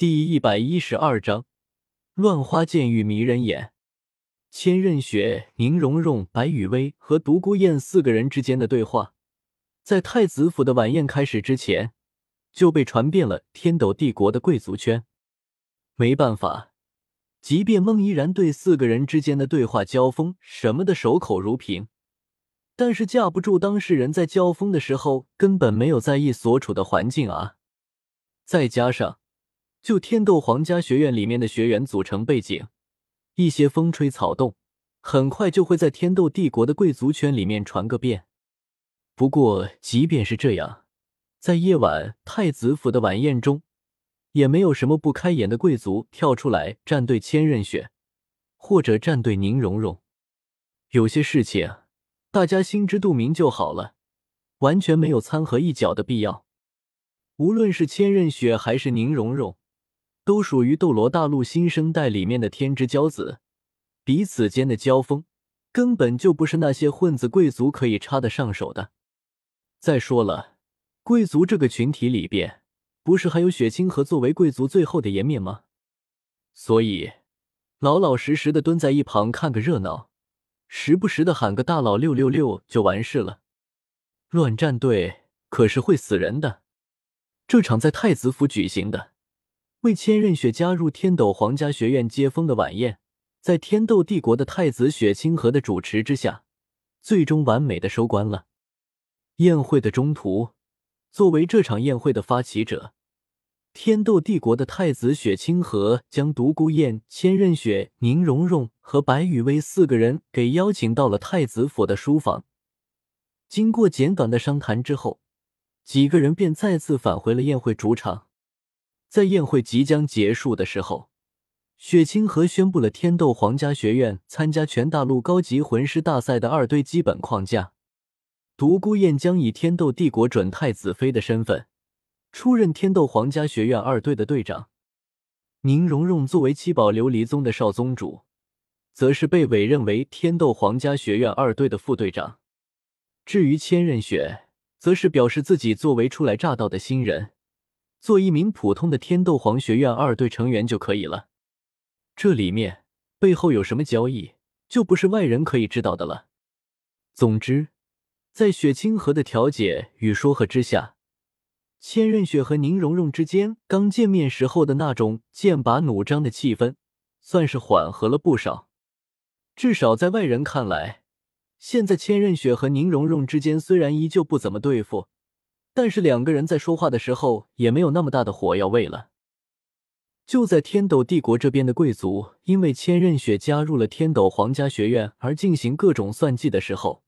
第一百一十二章，乱花渐欲迷人眼。千仞雪、宁荣荣、白雨薇和独孤雁四个人之间的对话，在太子府的晚宴开始之前就被传遍了天斗帝国的贵族圈。没办法，即便孟依然对四个人之间的对话交锋什么的守口如瓶，但是架不住当事人在交锋的时候根本没有在意所处的环境啊！再加上，就天斗皇家学院里面的学员组成背景。一些风吹草动，很快就会在天斗帝国的贵族圈里面传个遍。不过，即便是这样，在夜晚太子府的晚宴中，也没有什么不开眼的贵族跳出来站队千仞雪，或者站队宁荣荣。有些事情，大家心知肚明就好了，完全没有掺和一脚的必要。无论是千仞雪还是宁荣荣。都属于斗罗大陆新生代里面的天之骄子，彼此间的交锋根本就不是那些混子贵族可以插得上手的。再说了，贵族这个群体里边，不是还有雪清河作为贵族最后的颜面吗？所以，老老实实的蹲在一旁看个热闹，时不时的喊个大佬六六六就完事了。乱战队可是会死人的。这场在太子府举行的。为千仞雪加入天斗皇家学院接风的晚宴，在天斗帝国的太子雪清河的主持之下，最终完美的收官了。宴会的中途，作为这场宴会的发起者，天斗帝国的太子雪清河将独孤雁、千仞雪、宁荣荣和白雨薇四个人给邀请到了太子府的书房。经过简短的商谈之后，几个人便再次返回了宴会主场。在宴会即将结束的时候，雪清河宣布了天斗皇家学院参加全大陆高级魂师大赛的二队基本框架。独孤雁将以天斗帝国准太子妃的身份出任天斗皇家学院二队的队长。宁荣荣作为七宝琉璃宗的少宗主，则是被委任为天斗皇家学院二队的副队长。至于千仞雪，则是表示自己作为初来乍到的新人。做一名普通的天斗皇学院二队成员就可以了。这里面背后有什么交易，就不是外人可以知道的了。总之，在雪清河的调解与说和之下，千仞雪和宁荣荣之间刚见面时候的那种剑拔弩张的气氛，算是缓和了不少。至少在外人看来，现在千仞雪和宁荣荣之间虽然依旧不怎么对付。但是两个人在说话的时候也没有那么大的火药味了。就在天斗帝国这边的贵族因为千仞雪加入了天斗皇家学院而进行各种算计的时候，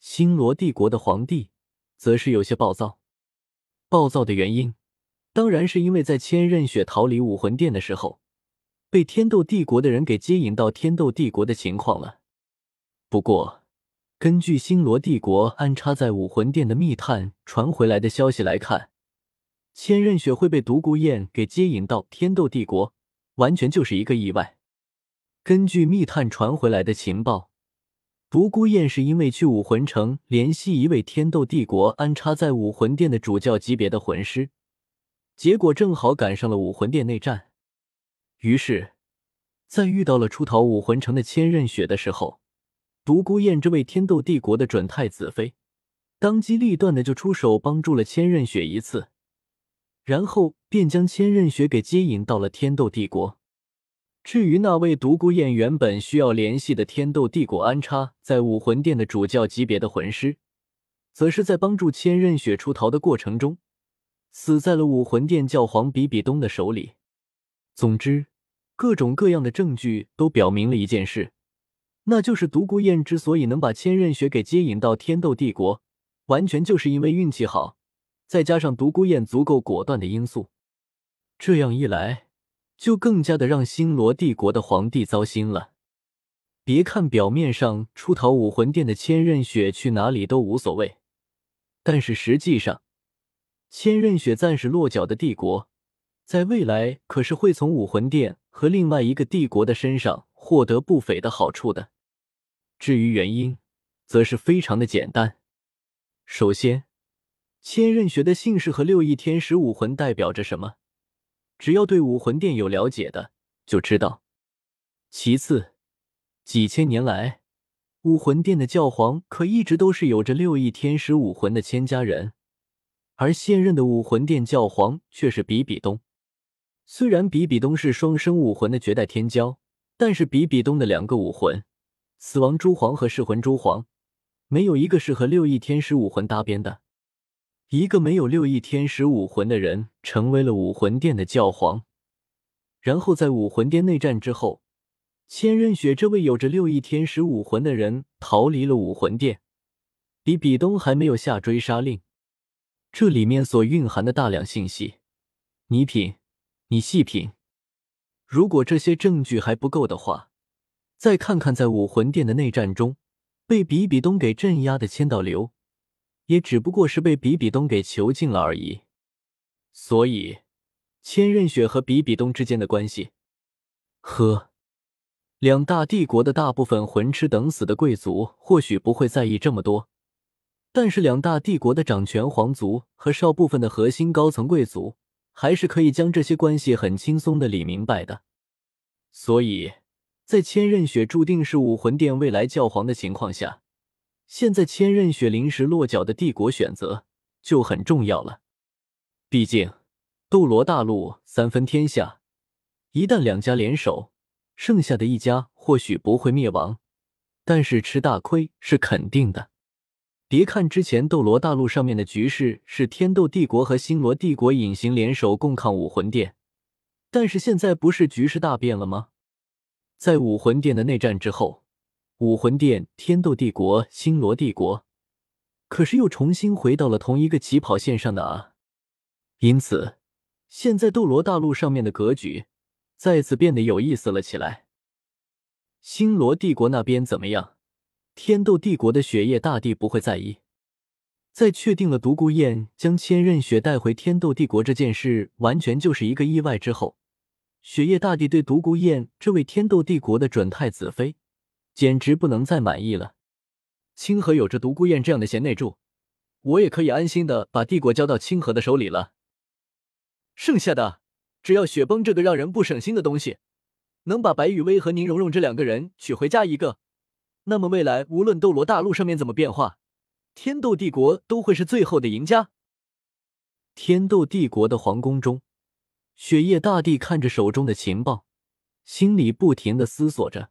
星罗帝国的皇帝则是有些暴躁。暴躁的原因，当然是因为在千仞雪逃离武魂殿的时候，被天斗帝国的人给接引到天斗帝国的情况了。不过。根据星罗帝国安插在武魂殿的密探传回来的消息来看，千仞雪会被独孤雁给接引到天斗帝国，完全就是一个意外。根据密探传回来的情报，独孤雁是因为去武魂城联系一位天斗帝国安插在武魂殿的主教级别的魂师，结果正好赶上了武魂殿内战，于是，在遇到了出逃武魂城的千仞雪的时候。独孤雁这位天斗帝国的准太子妃，当机立断的就出手帮助了千仞雪一次，然后便将千仞雪给接引到了天斗帝国。至于那位独孤雁原本需要联系的天斗帝国安插在武魂殿的主教级别的魂师，则是在帮助千仞雪出逃的过程中，死在了武魂殿教皇比比东的手里。总之，各种各样的证据都表明了一件事。那就是独孤雁之所以能把千仞雪给接引到天斗帝国，完全就是因为运气好，再加上独孤雁足够果断的因素。这样一来，就更加的让星罗帝国的皇帝糟心了。别看表面上出逃武魂殿的千仞雪去哪里都无所谓，但是实际上，千仞雪暂时落脚的帝国，在未来可是会从武魂殿和另外一个帝国的身上获得不菲的好处的。至于原因，则是非常的简单。首先，千仞雪的姓氏和六翼天使武魂代表着什么？只要对武魂殿有了解的，就知道。其次，几千年来，武魂殿的教皇可一直都是有着六翼天使武魂的千家人，而现任的武魂殿教皇却是比比东。虽然比比东是双生武魂的绝代天骄，但是比比东的两个武魂——死亡蛛皇和噬魂蛛皇，没有一个是和六翼天使武魂搭边的。一个没有六翼天使武魂的人成为了武魂殿的教皇，然后在武魂殿内战之后，千仞雪这位有着六翼天使武魂的人逃离了武魂殿，比比东还没有下追杀令。这里面所蕴含的大量信息，你品，你细品。如果这些证据还不够的话，再看看在武魂殿的内战中被比比东给镇压的千道流。也只不过是被比比东给囚禁了而已，所以千仞雪和比比东之间的关系，呵，两大帝国的大部分混吃等死的贵族或许不会在意这么多，但是两大帝国的掌权皇族和少部分的核心高层贵族，还是可以将这些关系很轻松的理明白的。所以在千仞雪注定是武魂殿未来教皇的情况下。现在千仞雪临时落脚的帝国选择就很重要了，毕竟斗罗大陆三分天下，一旦两家联手，剩下的一家或许不会灭亡，但是吃大亏是肯定的。别看之前斗罗大陆上面的局势是天斗帝国和星罗帝国隐形联手共抗武魂殿，但是现在不是局势大变了吗？在武魂殿的内战之后。武魂殿、天斗帝国、星罗帝国，可是又重新回到了同一个起跑线上的啊！因此，现在斗罗大陆上面的格局再次变得有意思了起来。星罗帝国那边怎么样？天斗帝国的雪夜大帝不会在意。在确定了独孤雁将千仞雪带回天斗帝国这件事完全就是一个意外之后，雪夜大帝对独孤雁这位天斗帝国的准太子妃。简直不能再满意了。清河有着独孤雁这样的贤内助，我也可以安心的把帝国交到清河的手里了。剩下的，只要雪崩这个让人不省心的东西能把白羽薇和宁荣荣这两个人娶回家一个，那么未来无论斗罗大陆上面怎么变化，天斗帝国都会是最后的赢家。天斗帝国的皇宫中，雪夜大帝看着手中的情报，心里不停的思索着。